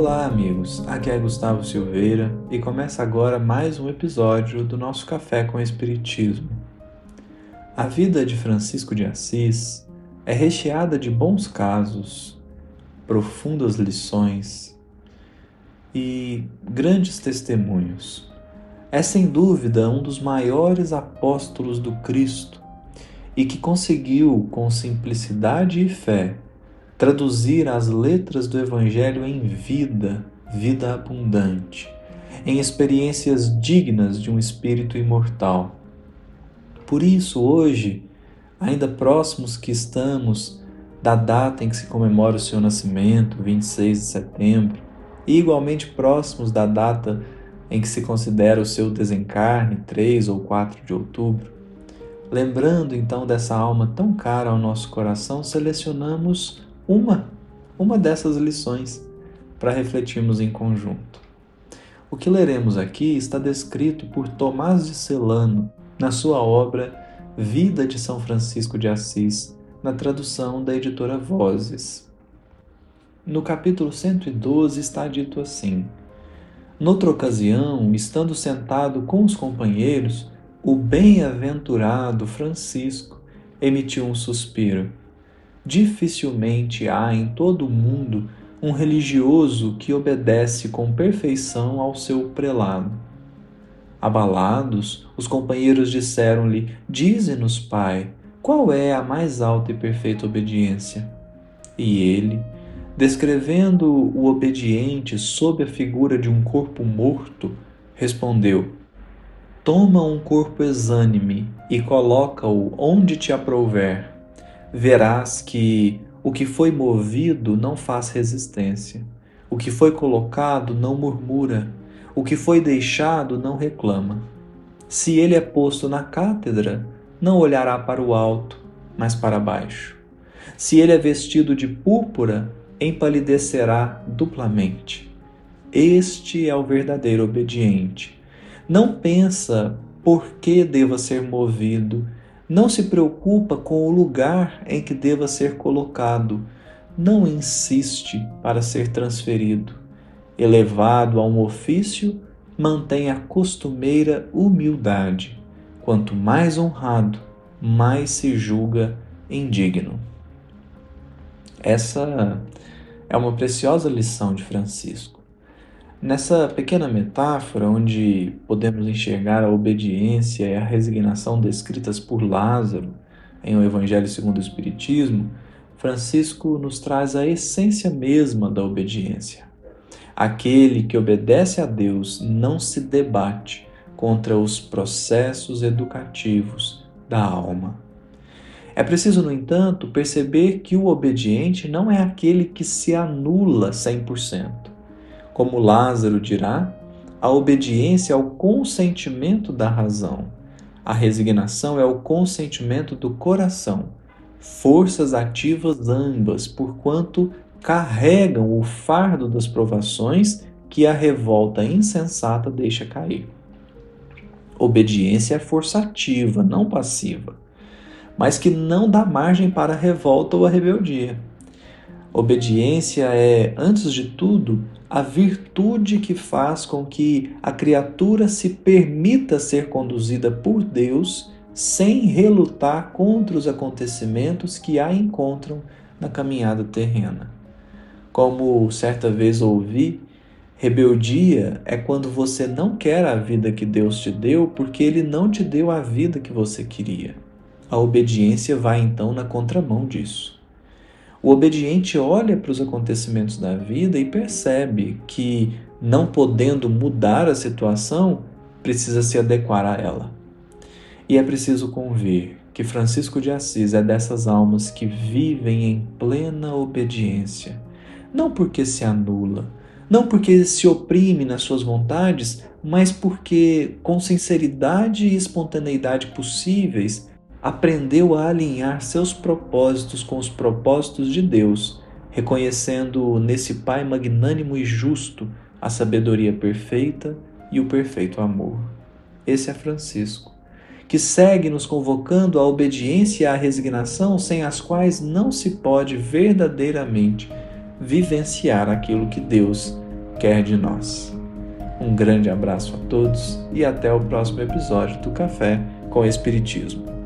Olá, amigos. Aqui é Gustavo Silveira e começa agora mais um episódio do nosso Café com Espiritismo. A vida de Francisco de Assis é recheada de bons casos, profundas lições e grandes testemunhos. É sem dúvida um dos maiores apóstolos do Cristo e que conseguiu, com simplicidade e fé, traduzir as letras do Evangelho em vida, vida abundante, em experiências dignas de um espírito imortal. Por isso, hoje, ainda próximos que estamos da data em que se comemora o seu nascimento, 26 de setembro, e igualmente próximos da data em que se considera o seu desencarne, 3 ou 4 de outubro, lembrando então dessa alma tão cara ao nosso coração, selecionamos uma, uma dessas lições para refletirmos em conjunto. O que leremos aqui está descrito por Tomás de Celano na sua obra Vida de São Francisco de Assis, na tradução da editora Vozes. No capítulo 112 está dito assim: Noutra ocasião, estando sentado com os companheiros, o bem-aventurado Francisco emitiu um suspiro dificilmente há em todo o mundo um religioso que obedece com perfeição ao seu prelado. Abalados, os companheiros disseram-lhe: Dize-nos, Pai, qual é a mais alta e perfeita obediência? E ele, descrevendo o obediente sob a figura de um corpo morto, respondeu: Toma um corpo exânime e coloca-o onde te aprouver verás que o que foi movido não faz resistência, o que foi colocado não murmura, o que foi deixado não reclama. Se ele é posto na cátedra, não olhará para o alto, mas para baixo. Se ele é vestido de púrpura, empalidecerá duplamente. Este é o verdadeiro obediente. Não pensa por que deva ser movido, não se preocupa com o lugar em que deva ser colocado. Não insiste para ser transferido. Elevado a um ofício, mantém a costumeira humildade. Quanto mais honrado, mais se julga indigno. Essa é uma preciosa lição de Francisco. Nessa pequena metáfora, onde podemos enxergar a obediência e a resignação descritas por Lázaro em O Evangelho segundo o Espiritismo, Francisco nos traz a essência mesma da obediência. Aquele que obedece a Deus não se debate contra os processos educativos da alma. É preciso, no entanto, perceber que o obediente não é aquele que se anula 100% como Lázaro dirá, a obediência é o consentimento da razão. A resignação é o consentimento do coração. Forças ativas ambas, porquanto carregam o fardo das provações que a revolta insensata deixa cair. Obediência é força ativa, não passiva, mas que não dá margem para a revolta ou a rebeldia. Obediência é, antes de tudo, a virtude que faz com que a criatura se permita ser conduzida por Deus sem relutar contra os acontecimentos que a encontram na caminhada terrena. Como certa vez ouvi, rebeldia é quando você não quer a vida que Deus te deu porque ele não te deu a vida que você queria. A obediência vai então na contramão disso. O obediente olha para os acontecimentos da vida e percebe que, não podendo mudar a situação, precisa se adequar a ela. E é preciso convir que Francisco de Assis é dessas almas que vivem em plena obediência, não porque se anula, não porque se oprime nas suas vontades, mas porque, com sinceridade e espontaneidade possíveis, aprendeu a alinhar seus propósitos com os propósitos de Deus, reconhecendo nesse Pai magnânimo e justo a sabedoria perfeita e o perfeito amor. Esse é Francisco, que segue nos convocando à obediência e à resignação sem as quais não se pode verdadeiramente vivenciar aquilo que Deus quer de nós. Um grande abraço a todos e até o próximo episódio do Café com Espiritismo.